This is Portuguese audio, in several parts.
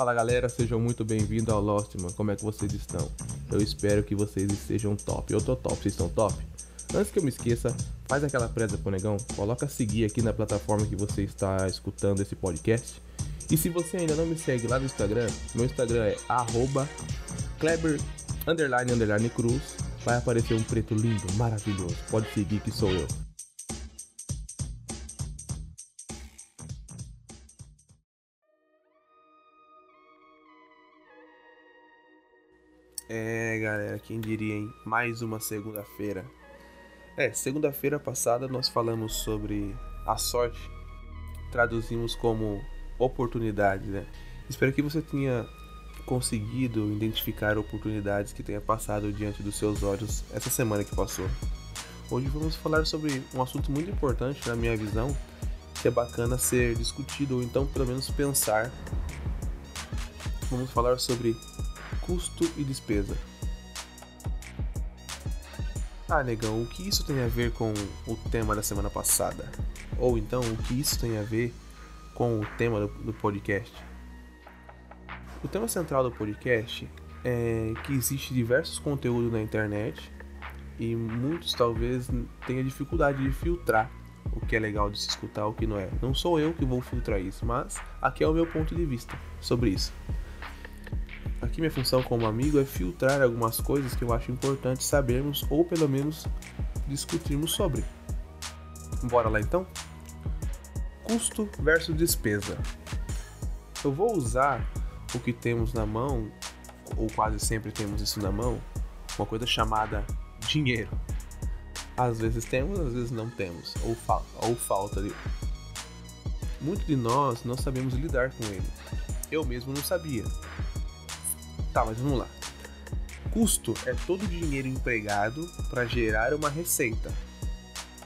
Fala galera, sejam muito bem-vindos ao Lostman. Como é que vocês estão? Eu espero que vocês estejam top. Eu tô top, vocês estão top? Antes que eu me esqueça, faz aquela presa pro negão, coloca seguir aqui na plataforma que você está escutando esse podcast. E se você ainda não me segue lá no Instagram, meu Instagram é arroba Kleber underline, underline cruz. Vai aparecer um preto lindo, maravilhoso. Pode seguir que sou eu. É, galera, quem diria, hein? Mais uma segunda-feira. É, segunda-feira passada nós falamos sobre a sorte. Traduzimos como oportunidade, né? Espero que você tenha conseguido identificar oportunidades que tenha passado diante dos seus olhos essa semana que passou. Hoje vamos falar sobre um assunto muito importante na minha visão, que é bacana ser discutido ou então pelo menos pensar. Vamos falar sobre custo e despesa. Ah, negão, o que isso tem a ver com o tema da semana passada? Ou então, o que isso tem a ver com o tema do, do podcast? O tema central do podcast é que existe diversos conteúdos na internet e muitos talvez tenham dificuldade de filtrar o que é legal de se escutar, o que não é. Não sou eu que vou filtrar isso, mas aqui é o meu ponto de vista sobre isso. Aqui minha função como amigo é filtrar algumas coisas que eu acho importante sabermos ou pelo menos discutirmos sobre. Bora lá então? Custo versus despesa. Eu vou usar o que temos na mão, ou quase sempre temos isso na mão, uma coisa chamada dinheiro. Às vezes temos, às vezes não temos, ou, fa ou falta de. Muitos de nós não sabemos lidar com ele. Eu mesmo não sabia. Tá, mas vamos lá. Custo é todo o dinheiro empregado para gerar uma receita.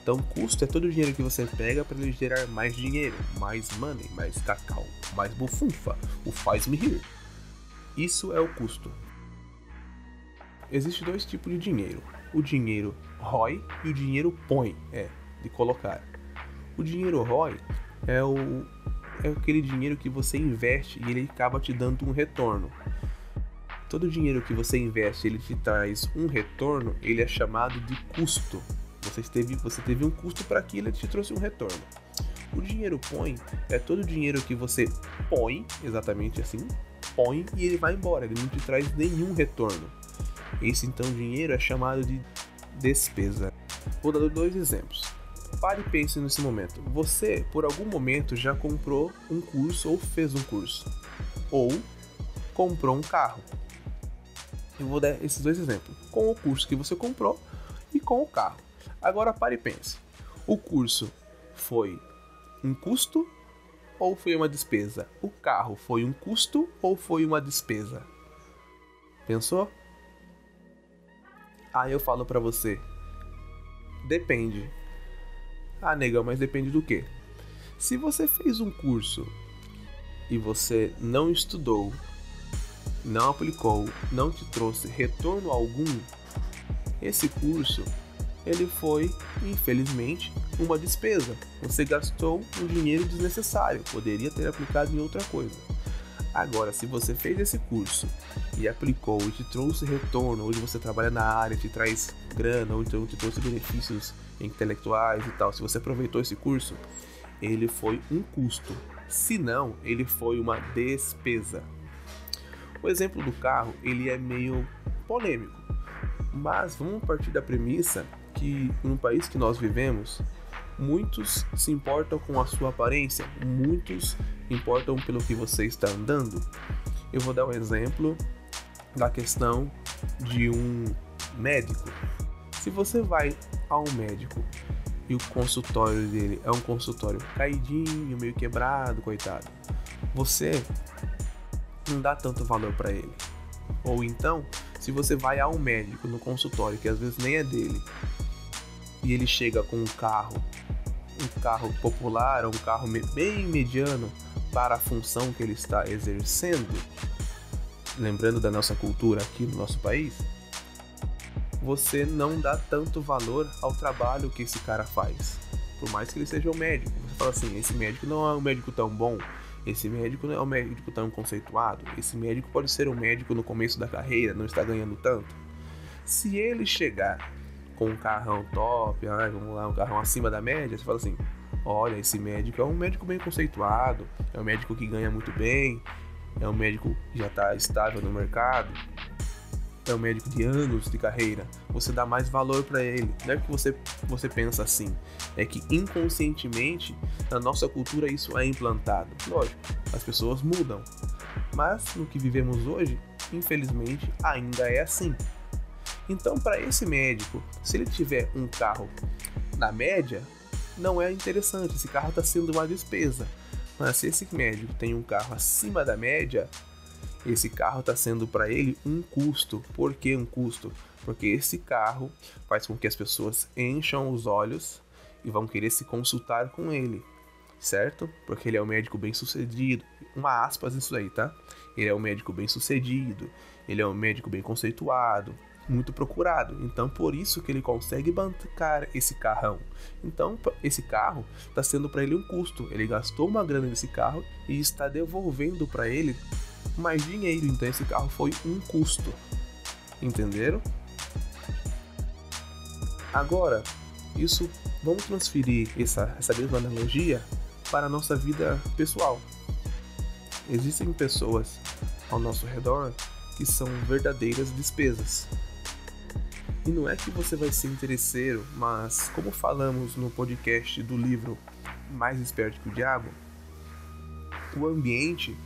Então, custo é todo o dinheiro que você pega para ele gerar mais dinheiro, mais money, mais cacau, mais bufunfa, o faz-me rir. Isso é o custo. Existem dois tipos de dinheiro: o dinheiro ROI e o dinheiro põe, é, de colocar. O dinheiro ROI é o é aquele dinheiro que você investe e ele acaba te dando um retorno todo o dinheiro que você investe ele te traz um retorno, ele é chamado de custo. Você teve, você teve um custo para aquilo, ele te trouxe um retorno. O dinheiro põe é todo o dinheiro que você põe, exatamente assim, põe e ele vai embora, ele não te traz nenhum retorno. Esse então dinheiro é chamado de despesa. Vou dar dois exemplos. Pare e pense nesse momento. Você, por algum momento, já comprou um curso ou fez um curso. Ou comprou um carro. Eu vou dar esses dois exemplos, com o curso que você comprou e com o carro. Agora pare e pense. O curso foi um custo ou foi uma despesa? O carro foi um custo ou foi uma despesa? Pensou? Aí eu falo para você. Depende. Ah, negão, mas depende do quê? Se você fez um curso e você não estudou não aplicou, não te trouxe retorno algum, esse curso ele foi, infelizmente, uma despesa. Você gastou um dinheiro desnecessário, poderia ter aplicado em outra coisa. Agora, se você fez esse curso e aplicou e te trouxe retorno, hoje você trabalha na área, te traz grana, ou então te trouxe benefícios intelectuais e tal, se você aproveitou esse curso, ele foi um custo. Se não, ele foi uma despesa. O exemplo do carro, ele é meio polêmico, mas vamos partir da premissa que no país que nós vivemos, muitos se importam com a sua aparência, muitos importam pelo que você está andando. Eu vou dar um exemplo da questão de um médico. Se você vai a um médico e o consultório dele é um consultório caidinho, meio quebrado, coitado, você não dá tanto valor para ele. Ou então, se você vai a um médico no consultório, que às vezes nem é dele, e ele chega com um carro, um carro popular, um carro bem mediano para a função que ele está exercendo, lembrando da nossa cultura aqui no nosso país, você não dá tanto valor ao trabalho que esse cara faz. Por mais que ele seja um médico. Você fala assim, esse médico não é um médico tão bom, Esse médico não é um médico tão conceituado. Esse médico pode ser um médico no começo da carreira, não está ganhando tanto. Se ele chegar com um carrão top, vamos lá, um carrão acima da média, você fala assim: olha, esse médico é um médico bem conceituado, é um médico que ganha muito bem, é um médico que já está estável no mercado, é um médico de anos de carreira, você dá mais valor para ele. Não é que você, você pensa assim, é que inconscientemente na nossa cultura isso é implantado. Lógico, as pessoas mudam, mas no que vivemos hoje, infelizmente, ainda é assim. Então, para esse médico, se ele tiver um carro na média, não é interessante, esse carro está sendo uma despesa. Mas se esse médico tem um carro acima da média, esse carro está sendo para ele um custo. Por que um custo? Porque esse carro faz com que as pessoas encham os olhos e vão querer se consultar com ele, certo? Porque ele é um médico bem sucedido. Uma aspas isso aí, tá? Ele é um médico bem sucedido, ele é um médico bem conceituado, muito procurado. Então, por isso que ele consegue bancar esse carrão. Então, esse carro está sendo para ele um custo. Ele gastou uma grana nesse carro e está devolvendo para ele mais dinheiro. Então, esse carro foi um custo. Entenderam? Agora, isso vamos transferir essa, essa mesma analogia para a nossa vida pessoal. Existem pessoas ao nosso redor que são verdadeiras despesas. E não é que você vai ser interesseiro, mas como falamos no podcast do livro Mais Esperto que o Diabo, o ambiente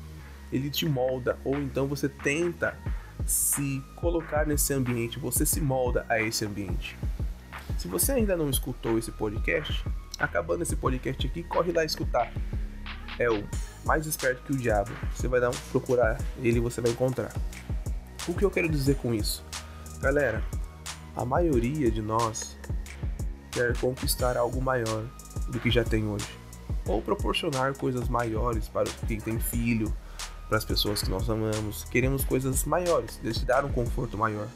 ele te molda, ou então você tenta se colocar nesse ambiente, você se molda a esse ambiente. Se você ainda não escutou esse podcast, acabando esse podcast aqui, corre lá escutar. É o mais esperto que o diabo. Você vai dar um, procurar ele e você vai encontrar. O que eu quero dizer com isso? Galera, a maioria de nós quer conquistar algo maior do que já tem hoje, ou proporcionar coisas maiores para quem tem filho, para as pessoas que nós amamos. Queremos coisas maiores, dar um conforto maior.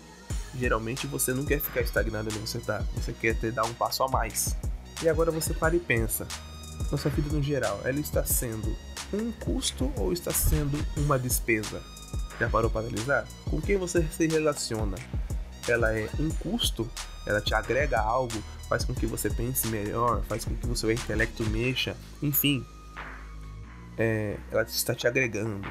Geralmente você não quer ficar estagnado onde você está, você quer ter dar um passo a mais. E agora você para e pensa: nossa vida no geral, ela está sendo um custo ou está sendo uma despesa? Já parou para analisar? Com quem você se relaciona? ela é um custo, ela te agrega algo, faz com que você pense melhor, faz com que o seu intelecto mexa, enfim, é, ela está te agregando.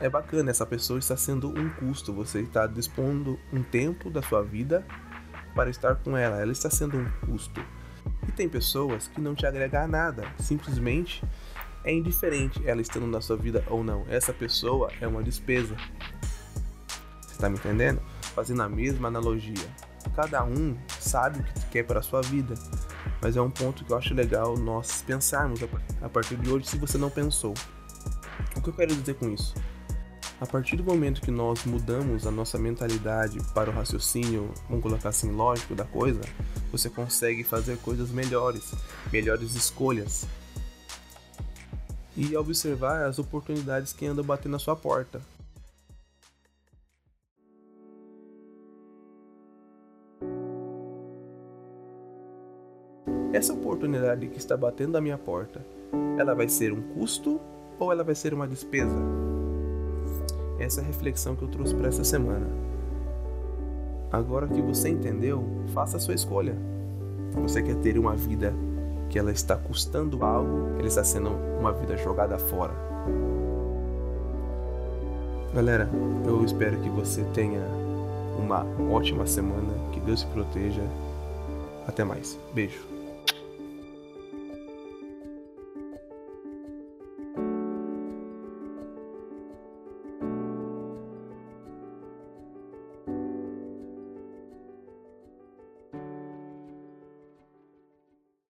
É bacana, essa pessoa está sendo um custo, você está dispondo um tempo da sua vida para estar com ela, ela está sendo um custo. E tem pessoas que não te agregam nada, simplesmente é indiferente ela estando na sua vida ou não. Essa pessoa é uma despesa. Você está me entendendo? fazendo a mesma analogia. Cada um sabe o que quer para a sua vida, mas é um ponto que eu acho legal nós pensarmos a partir de hoje se você não pensou. O que eu quero dizer com isso? A partir do momento que nós mudamos a nossa mentalidade para o raciocínio, vamos colocar assim, lógico da coisa, você consegue fazer coisas melhores, melhores escolhas. E observar as oportunidades que andam batendo na sua porta. Essa oportunidade que está batendo à minha porta, ela vai ser um custo ou ela vai ser uma despesa? Essa é a reflexão que eu trouxe para essa semana. Agora que você entendeu, faça a sua escolha. Você quer ter uma vida que ela está custando algo, ela está sendo uma vida jogada fora. Galera, eu espero que você tenha uma ótima semana, que Deus te proteja. Até mais. Beijo.